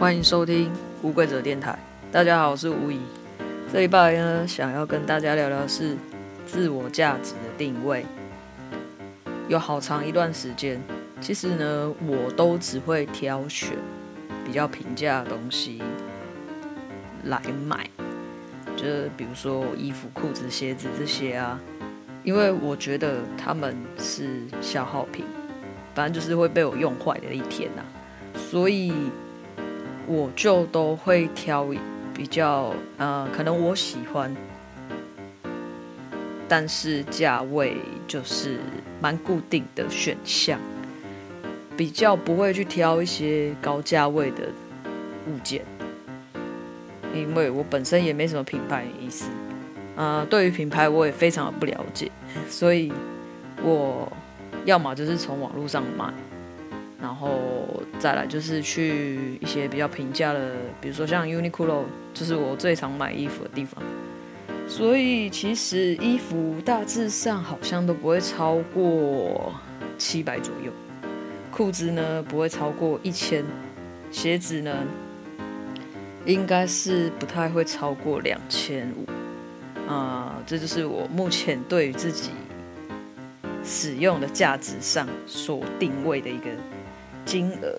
欢迎收听无规则电台。大家好，我是吴怡。这一拜呢，想要跟大家聊聊是自我价值的定位。有好长一段时间，其实呢，我都只会挑选比较平价的东西来买，就是比如说衣服、裤子、鞋子这些啊，因为我觉得他们是消耗品，反正就是会被我用坏的一天呐、啊，所以。我就都会挑比较呃，可能我喜欢，但是价位就是蛮固定的选项，比较不会去挑一些高价位的物件，因为我本身也没什么品牌意思，呃，对于品牌我也非常的不了解，所以我要么就是从网络上买。然后再来就是去一些比较平价的，比如说像 Uniqlo，就是我最常买衣服的地方。所以其实衣服大致上好像都不会超过七百左右，裤子呢不会超过一千，鞋子呢应该是不太会超过两千五。啊，这就是我目前对于自己使用的价值上所定位的一个。金额，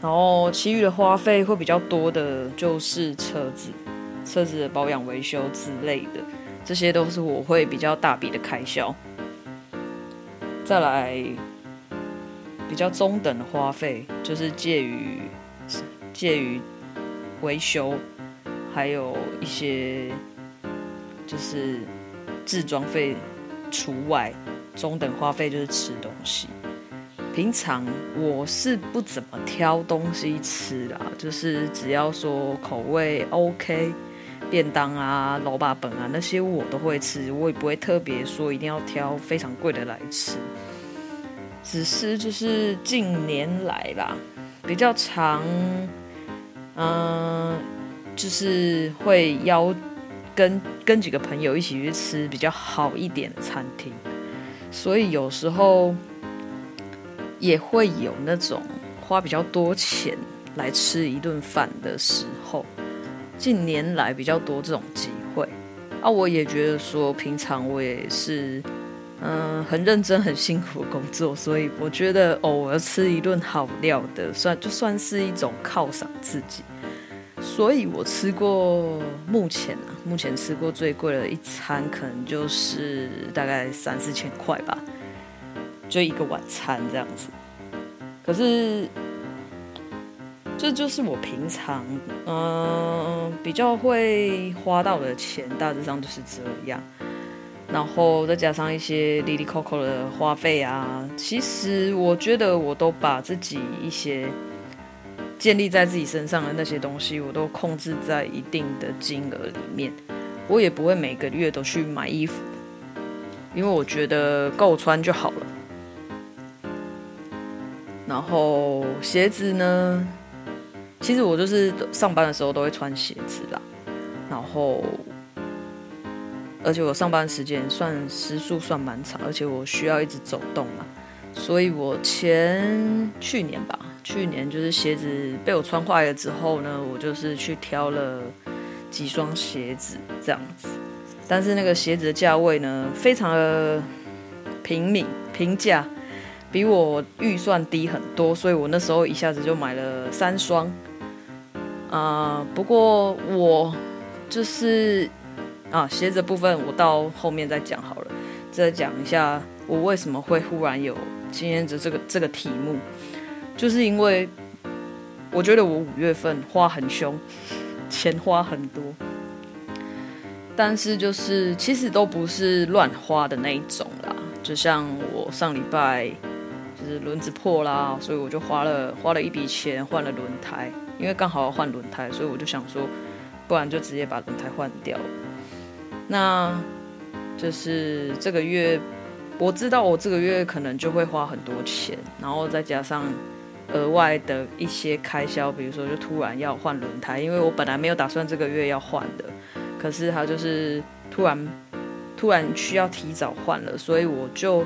然后其余的花费会比较多的，就是车子、车子的保养维修之类的，这些都是我会比较大笔的开销。再来，比较中等的花费，就是介于介于维修，还有一些就是置装费除外，中等花费就是吃东西。平常我是不怎么挑东西吃啦，就是只要说口味 OK，便当啊、卤肉饭啊那些我都会吃，我也不会特别说一定要挑非常贵的来吃。只是就是近年来啦，比较常，嗯、就是会邀跟跟几个朋友一起去吃比较好一点的餐厅，所以有时候。也会有那种花比较多钱来吃一顿饭的时候，近年来比较多这种机会啊。我也觉得说，平常我也是嗯、很认真、很辛苦的工作，所以我觉得偶尔吃一顿好料的，算就算是一种犒赏自己。所以我吃过目前啊，目前吃过最贵的一餐，可能就是大概三四千块吧。就一个晚餐这样子，可是这就是我平常嗯、比较会花到的钱，大致上就是这样。然后再加上一些哩哩扣扣的花费啊，其实我觉得我都把自己一些建立在自己身上的那些东西，我都控制在一定的金额里面。我也不会每个月都去买衣服，因为我觉得够穿就好了。然后鞋子呢，其实我就是上班的时候都会穿鞋子啦。然后，而且我上班时间算时数算蛮长，而且我需要一直走动嘛，所以我前去年吧，去年就是鞋子被我穿坏了之后呢，我就是去挑了几双鞋子这样子。但是那个鞋子的价位呢，非常的平民平价。比我预算低很多，所以我那时候一下子就买了三双。啊、呃，不过我就是啊，鞋子部分我到后面再讲好了，再讲一下我为什么会忽然有今天的这个这个题目，就是因为我觉得我五月份花很凶，钱花很多，但是就是其实都不是乱花的那一种啦，就像我上礼拜。就是轮子破啦，所以我就花了花了一笔钱换了轮胎，因为刚好要换轮胎，所以我就想说，不然就直接把轮胎换掉。那就是这个月，我知道我这个月可能就会花很多钱，然后再加上额外的一些开销，比如说就突然要换轮胎，因为我本来没有打算这个月要换的，可是它就是突然突然需要提早换了，所以我就。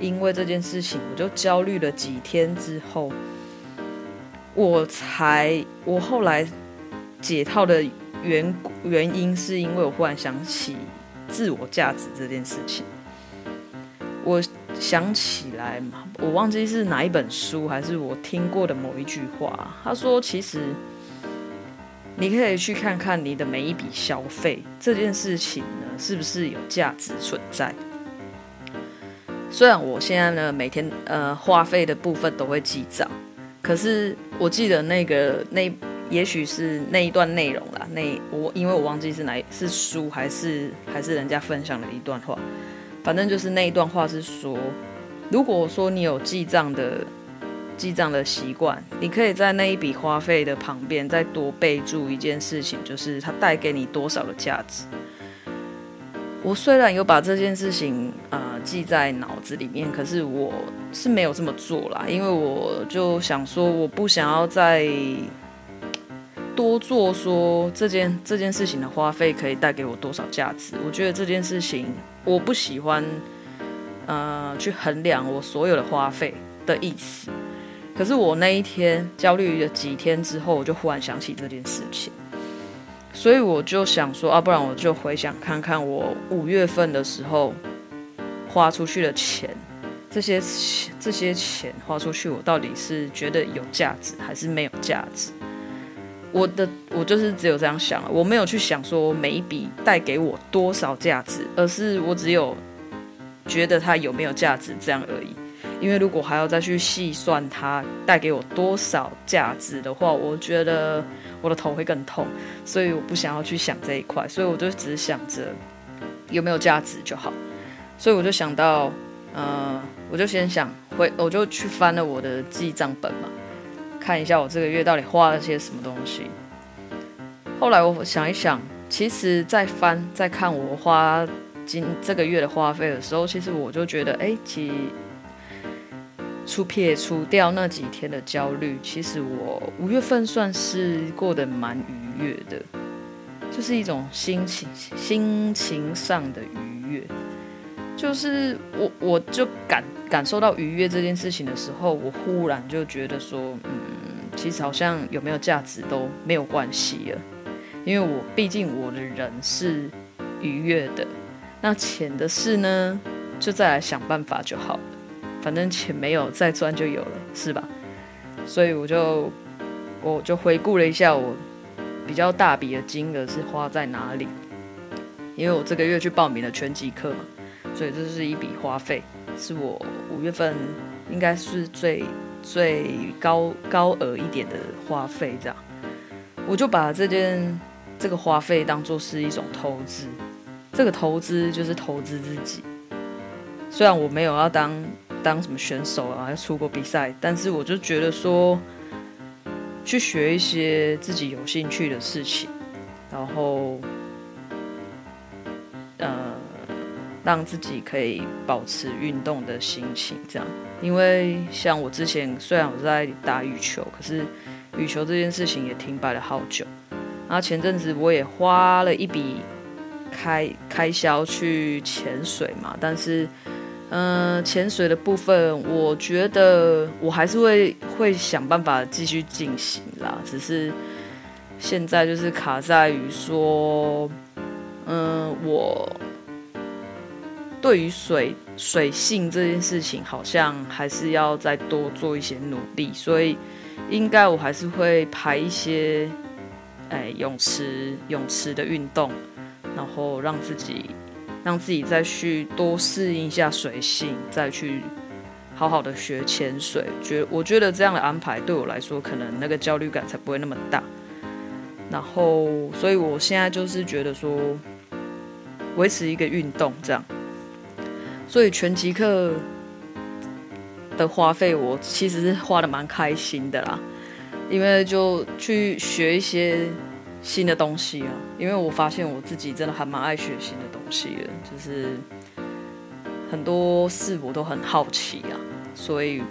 因为这件事情，我就焦虑了几天之后，我才我后来解套的原原因，是因为我忽然想起自我价值这件事情。我想起来嘛，我忘记是哪一本书，还是我听过的某一句话。他说：“其实你可以去看看你的每一笔消费这件事情呢，是不是有价值存在。”虽然我现在呢，每天呃花费的部分都会记账。可是我记得那个那也许是那一段内容啦，那我因为我忘记是哪是书还是还是人家分享的一段话，反正就是那一段话是说，如果说你有记账的记账的习惯，你可以在那一笔花费的旁边再多备注一件事情，就是它带给你多少的价值。我虽然有把这件事情呃记在脑子里面，可是我是没有这么做啦，因为我就想说，我不想要再多做说这件这件事情的花费可以带给我多少价值。我觉得这件事情我不喜欢呃去衡量我所有的花费的意思。可是我那一天焦虑了几天之后，我就忽然想起这件事情。所以我就想说啊，不然我就回想看看我五月份的时候花出去的钱，这些这些钱花出去，我到底是觉得有价值还是没有价值？我的我就是只有这样想了，我没有去想说每一笔带给我多少价值，而是我只有觉得它有没有价值这样而已。因为如果还要再去细算它带给我多少价值的话，我觉得我的头会更痛，所以我不想要去想这一块，所以我就只想着有没有价值就好。所以我就想到，呃，我就先想回，我就去翻了我的记账本嘛，看一下我这个月到底花了些什么东西。后来我想一想，其实，在翻在看我花今这个月的花费的时候，其实我就觉得，哎，其实。除撇除掉那几天的焦虑，其实我五月份算是过得蛮愉悦的，就是一种心情心情上的愉悦。就是我我就感感受到愉悦这件事情的时候，我忽然就觉得说，嗯，其实好像有没有价值都没有关系了，因为我毕竟我的人是愉悦的，那钱的事呢，就再来想办法就好。反正钱没有再赚就有了，是吧？所以我就我就回顾了一下我比较大笔的金额是花在哪里，因为我这个月去报名了拳击课嘛，所以这是一笔花费，是我五月份应该是最最高高额一点的花费，这样我就把这件这个花费当做是一种投资，这个投资就是投资自己，虽然我没有要当。当什么选手啊，要出国比赛，但是我就觉得说，去学一些自己有兴趣的事情，然后，呃，让自己可以保持运动的心情，这样。因为像我之前虽然我在打羽球，可是羽球这件事情也停摆了好久。然后前阵子我也花了一笔开开销去潜水嘛，但是。嗯，潜水的部分，我觉得我还是会会想办法继续进行啦。只是现在就是卡在于说，嗯，我对于水水性这件事情，好像还是要再多做一些努力。所以，应该我还是会排一些，哎，泳池泳池的运动，然后让自己。让自己再去多适应一下水性，再去好好的学潜水。觉我觉得这样的安排对我来说，可能那个焦虑感才不会那么大。然后，所以我现在就是觉得说，维持一个运动这样。所以拳击课的花费，我其实是花的蛮开心的啦，因为就去学一些。新的东西啊，因为我发现我自己真的还蛮爱学新的西了，就是很多事我都很好奇啊，所以，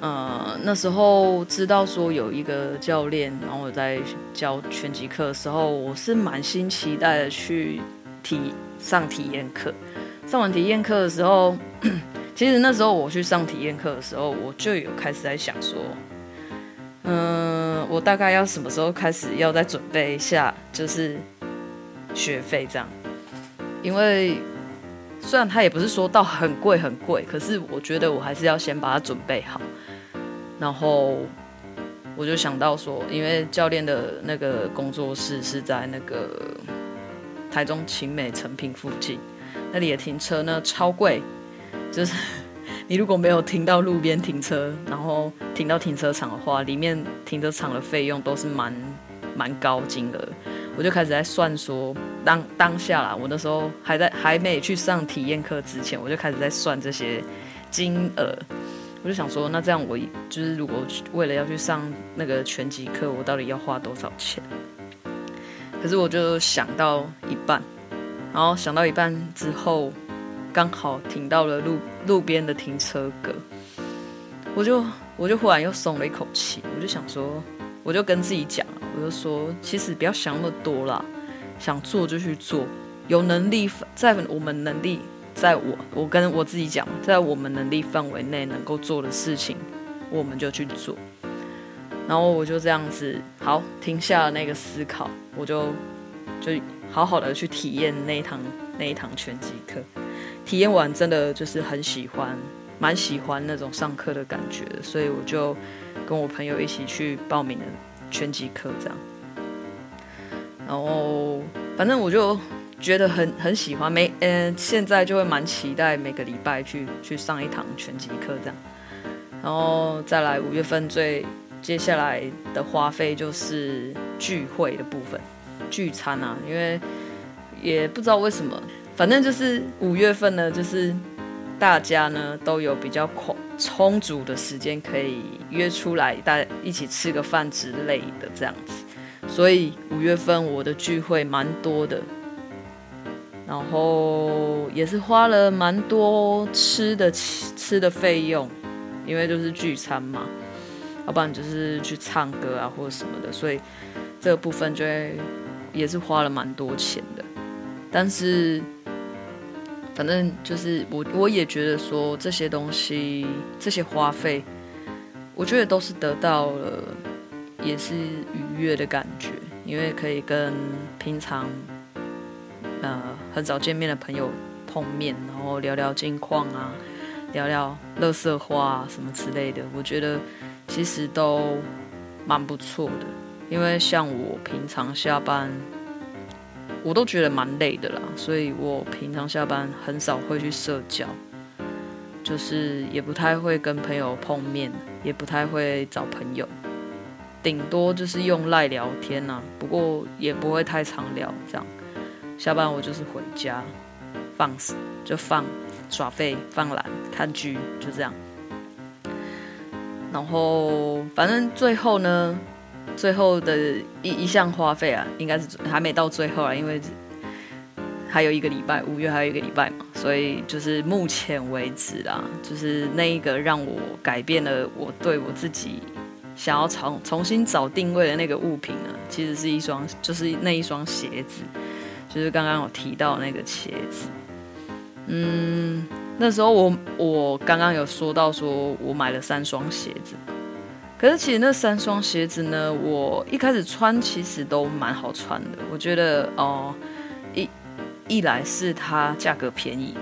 呃，那时候知道说有一个教练，然后我在教拳击课的时候，我是满心期待的去体上体验课。上完体验课的时候，其实那时候我去上体验课的时候，我就有开始在想说。嗯，我大概要什么时候开始要再准备一下，就是学费这样，因为虽然他也不是说到很贵很贵，可是我觉得我还是要先把它准备好，然后。我就想到说，因为教练的那个工作室是在那个台中晴美成品附近，那里的停车呢超贵，就是 你如果没有停到路边停车，然后停到停车场的话，里面停车场的费用都是蛮蛮高金额。我就开始在算说，当当下啦，我那时候还在还没去上体验课之前，我就开始在算这些金额。我就想说，那这样我就是如果为了要去上那个拳击课，我到底要花多少钱？可是我就想到一半，然后想到一半之后，刚好停到了路路边的停车格，我就我就忽然又松了一口气。我就想说，我就跟自己讲，我就说，其实不要想那么多啦，想做就去做，有能力在我们能力。在我，我跟我自己讲，在我们能力范围内能够做的事情，我们就去做。然后我就这样子，好，停下了那个思考，我就就好好的去体验那一堂那一堂拳击课。体验完真的就是很喜欢，蛮喜欢那种上课的感觉，所以我就跟我朋友一起去报名了拳击课，这样。然后反正我就。觉得很很喜欢，每嗯、呃，现在就会蛮期待每个礼拜去去上一堂拳击课这样，然后再来五月份最接下来的花费就是聚会的部分，聚餐啊，因为也不知道为什么，反正就是五月份呢，就是大家呢都有比较空充足的时间可以约出来，大家一起吃个饭之类的这样子，所以五月份我的聚会蛮多的。然后也是花了蛮多吃的吃的费用，因为就是聚餐嘛，要不然就是去唱歌啊或者什么的，所以这个部分就会也是花了蛮多钱的。但是反正就是我我也觉得说这些东西这些花费，我觉得都是得到了也是愉悦的感觉，因为可以跟平常。呃，很少见面的朋友碰面，然后聊聊近况啊，聊聊乐色话什么之类的，我觉得其实都蛮不错的。因为像我平常下班，我都觉得蛮累的啦，所以我平常下班很少会去社交，就是也不太会跟朋友碰面，也不太会找朋友，顶多就是用赖聊天啊，不过也不会太常聊这样。下班我就是回家，放肆就放耍废、放懒、看剧，就这样。然后反正最后呢，最后的一一项花费啊，应该是还没到最后啊，因为还有一个礼拜，五月还有一个礼拜嘛，所以就是目前为止啦，就是那一个让我改变了我对我自己想要重重新找定位的那个物品呢，其实是一双，就是那一双鞋子。就是刚刚有提到那个鞋子，嗯，那时候我我刚刚有说到说我买了三双鞋子，可是其实那三双鞋子呢，我一开始穿其实都蛮好穿的，我觉得哦，一一来是它价格便宜，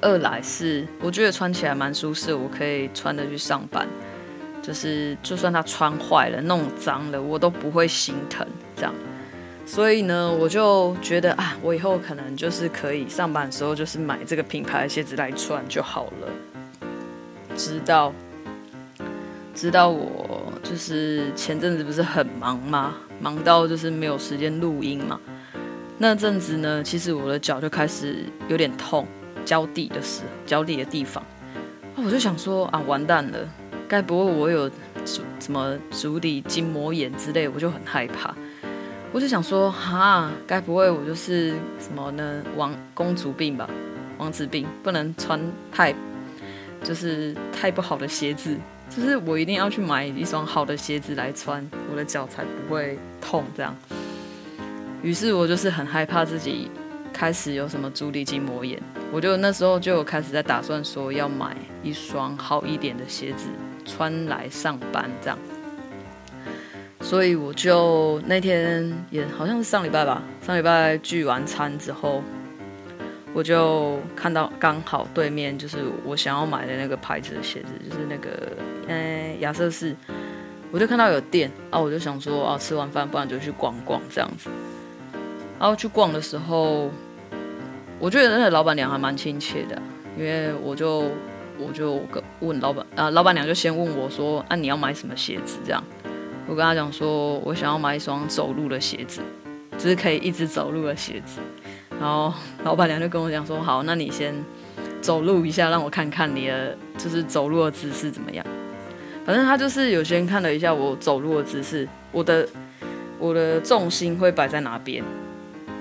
二来是我觉得穿起来蛮舒适，我可以穿着去上班，就是就算它穿坏了、弄脏了，我都不会心疼这样。所以呢，我就觉得啊，我以后可能就是可以上班的时候，就是买这个品牌的鞋子来穿就好了。直到，直到我就是前阵子不是很忙吗？忙到就是没有时间录音嘛。那阵子呢，其实我的脚就开始有点痛，脚底的时候，脚底的地方，我就想说啊，完蛋了，该不会我有什么足底筋膜炎之类，我就很害怕。我就想说，哈，该不会我就是什么呢？王公主病吧，王子病，不能穿太，就是太不好的鞋子，就是我一定要去买一双好的鞋子来穿，我的脚才不会痛这样。于是我就是很害怕自己开始有什么足底筋膜炎，我就那时候就开始在打算说要买一双好一点的鞋子穿来上班这样。所以我就那天也好像是上礼拜吧，上礼拜聚完餐之后，我就看到刚好对面就是我想要买的那个牌子的鞋子，就是那个嗯亚瑟士，我就看到有店啊，我就想说啊，吃完饭不然就去逛逛这样子。然后去逛的时候，我觉得那个老板娘还蛮亲切的，因为我就我就问老板啊，老板娘就先问我说啊，你要买什么鞋子这样。我跟他讲说，我想要买一双走路的鞋子，就是可以一直走路的鞋子。然后老板娘就跟我讲说，好，那你先走路一下，让我看看你的就是走路的姿势怎么样。反正他就是有先看了一下我走路的姿势，我的我的重心会摆在哪边，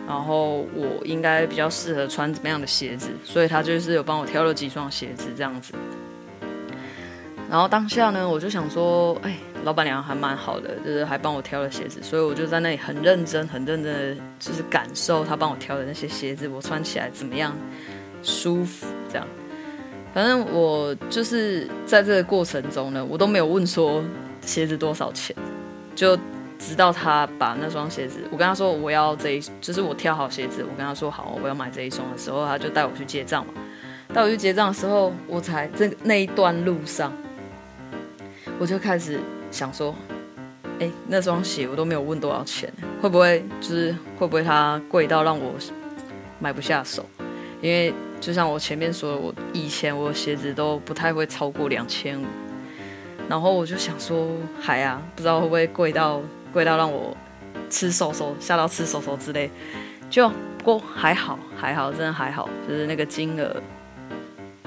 然后我应该比较适合穿怎么样的鞋子，所以他就是有帮我挑了几双鞋子这样子。然后当下呢，我就想说，哎。老板娘还蛮好的，就是还帮我挑了鞋子，所以我就在那里很认真、很认真的，就是感受他帮我挑的那些鞋子，我穿起来怎么样，舒服这样。反正我就是在这个过程中呢，我都没有问说鞋子多少钱，就直到他把那双鞋子，我跟他说我要这一，就是我挑好鞋子，我跟他说好我要买这一双的时候，他就带我去结账嘛。带我去结账的时候，我才这那一段路上，我就开始。想说，哎，那双鞋我都没有问多少钱，会不会就是会不会它贵到让我买不下手？因为就像我前面说的，我以前我的鞋子都不太会超过两千五，然后我就想说，还啊，不知道会不会贵到贵到让我吃手手，吓到吃手手之类。就不过还好，还好，真的还好，就是那个金额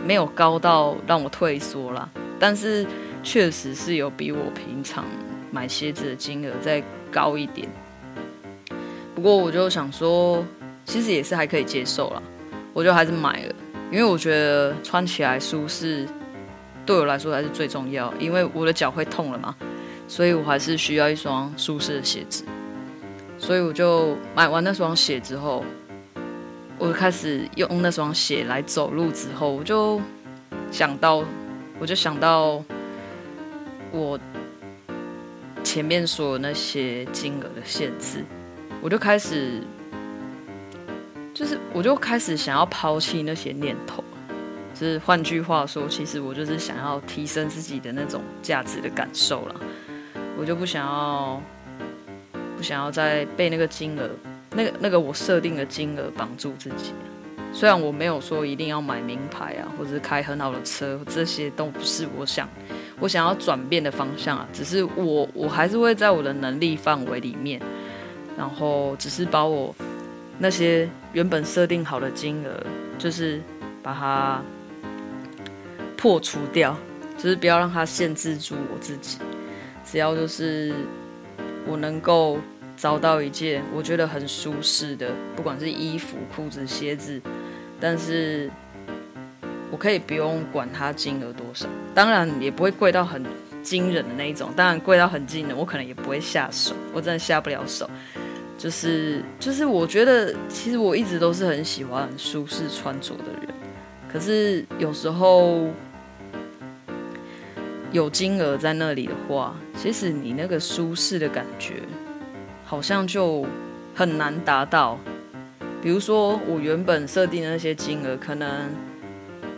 没有高到让我退缩啦，但是。确实是有比我平常买鞋子的金额再高一点，不过我就想说，其实也是还可以接受啦，我就还是买了，因为我觉得穿起来舒适，对我来说还是最重要，因为我的脚会痛了嘛，所以我还是需要一双舒适的鞋子，所以我就买完那双鞋之后，我开始用那双鞋来走路之后，我就想到，我就想到。我前面说的那些金额的限制，我就开始，就是我就开始想要抛弃那些念头，就是换句话说，其实我就是想要提升自己的那种价值的感受了，我就不想要，不想要再被那个金额，那个那个我设定的金额绑住自己。虽然我没有说一定要买名牌啊，或者是开很好的车，这些都不是我想。我想要转变的方向啊，只是我我还是会在我的能力范围里面，然后只是把我那些原本设定好的金额，就是把它破除掉，就是不要让它限制住我自己。只要就是我能够找到一件我觉得很舒适的，不管是衣服、裤子、鞋子，但是。我可以不用管它金额多少，当然也不会贵到很惊人的那一种。当然贵到很惊人，我可能也不会下手，我真的下不了手。就是就是，我觉得其实我一直都是很喜欢很舒适穿着的人，可是有时候有金额在那里的话，其实你那个舒适的感觉好像就很难达到。比如说我原本设定的那些金额，可能。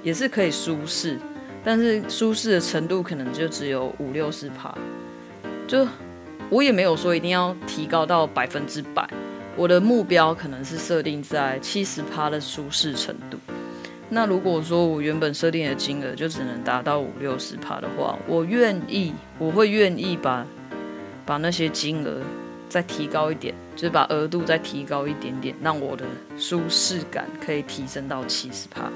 也是可以舒适，但是舒适的程度可能就只有五六十趴。就我也没有说一定要提高到百分之百，我的目标可能是设定在七十趴的舒适程度。那如果说我原本设定的金额就只能达到五六十趴的话，我愿意，我会愿意把把那些金额再提高一点，就是把额度再提高一点点，让我的舒适感可以提升到七十趴。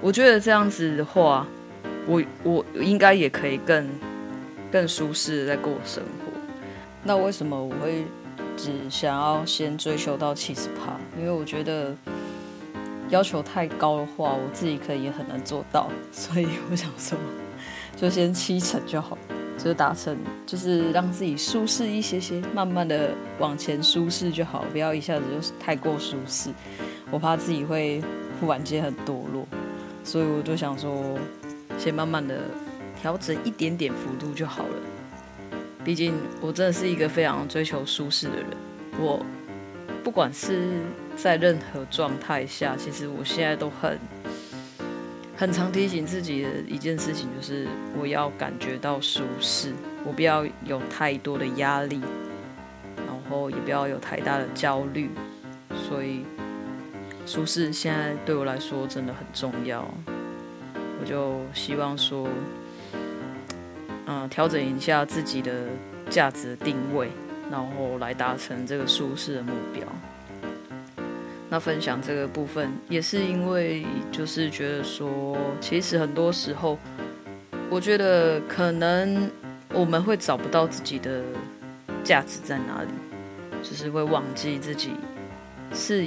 我觉得这样子的话，我我应该也可以更更舒适的在过生活。那为什么我会只想要先追求到七十趴？因为我觉得要求太高的话，我自己可以也很难做到。所以我想说，就先七成就好，就是达成，就是让自己舒适一些些，慢慢的往前舒适就好，不要一下子就太过舒适。我怕自己会忽然间很堕落。所以我就想说，先慢慢的调整一点点幅度就好了。毕竟我真的是一个非常追求舒适的人。我不管是在任何状态下，其实我现在都很很常提醒自己的一件事情，就是我要感觉到舒适，我不要有太多的压力，然后也不要有太大的焦虑。所以，舒适现在对我来说真的很重要。我就希望说。嗯，调整一下自己的价值定位，然后来达成这个舒适的目标。那分享这个部分，也是因为就是觉得说，其实很多时候，我觉得可能我们会找不到自己的价值在哪里，就是会忘记自己是。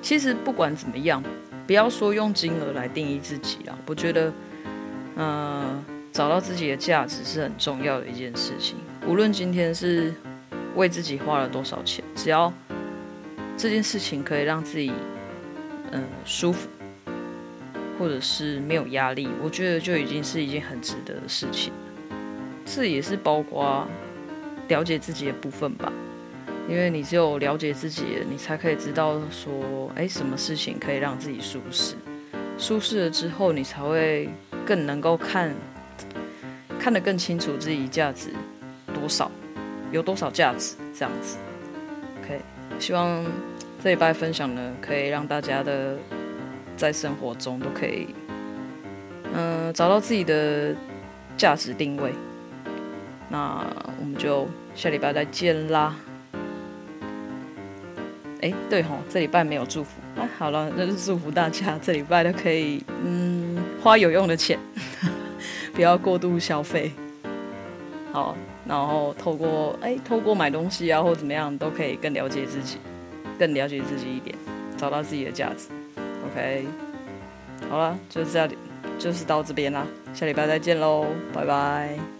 其实不管怎么样，不要说用金额来定义自己啊，我觉得，嗯。找到自己的价值是很重要的一件事情。无论今天是为自己花了多少钱，只要这件事情可以让自己嗯舒服，或者是没有压力，我觉得就已经是一件很值得的事情。这也是包括了解自己的部分吧。因为你只有了解自己，你才可以知道说，哎，什么事情可以让自己舒适。舒适了之后，你才会更能够看。看得更清楚自己价值多少，有多少价值这样子。OK，希望这礼拜分享呢，可以让大家的在生活中都可以，嗯、找到自己的价值定位。那我们就下礼拜再见啦。哎，对吼，这礼拜没有祝福。哎，好了，那就祝福大家这礼拜都可以，嗯，花有用的钱。不要过度消费，好，然后透过哎，透过买东西啊，或怎么样，都可以更了解自己，更了解自己一点，找到自己的价值。OK，好了，就是这里，就是到这边啦，下礼拜再见喽，拜拜。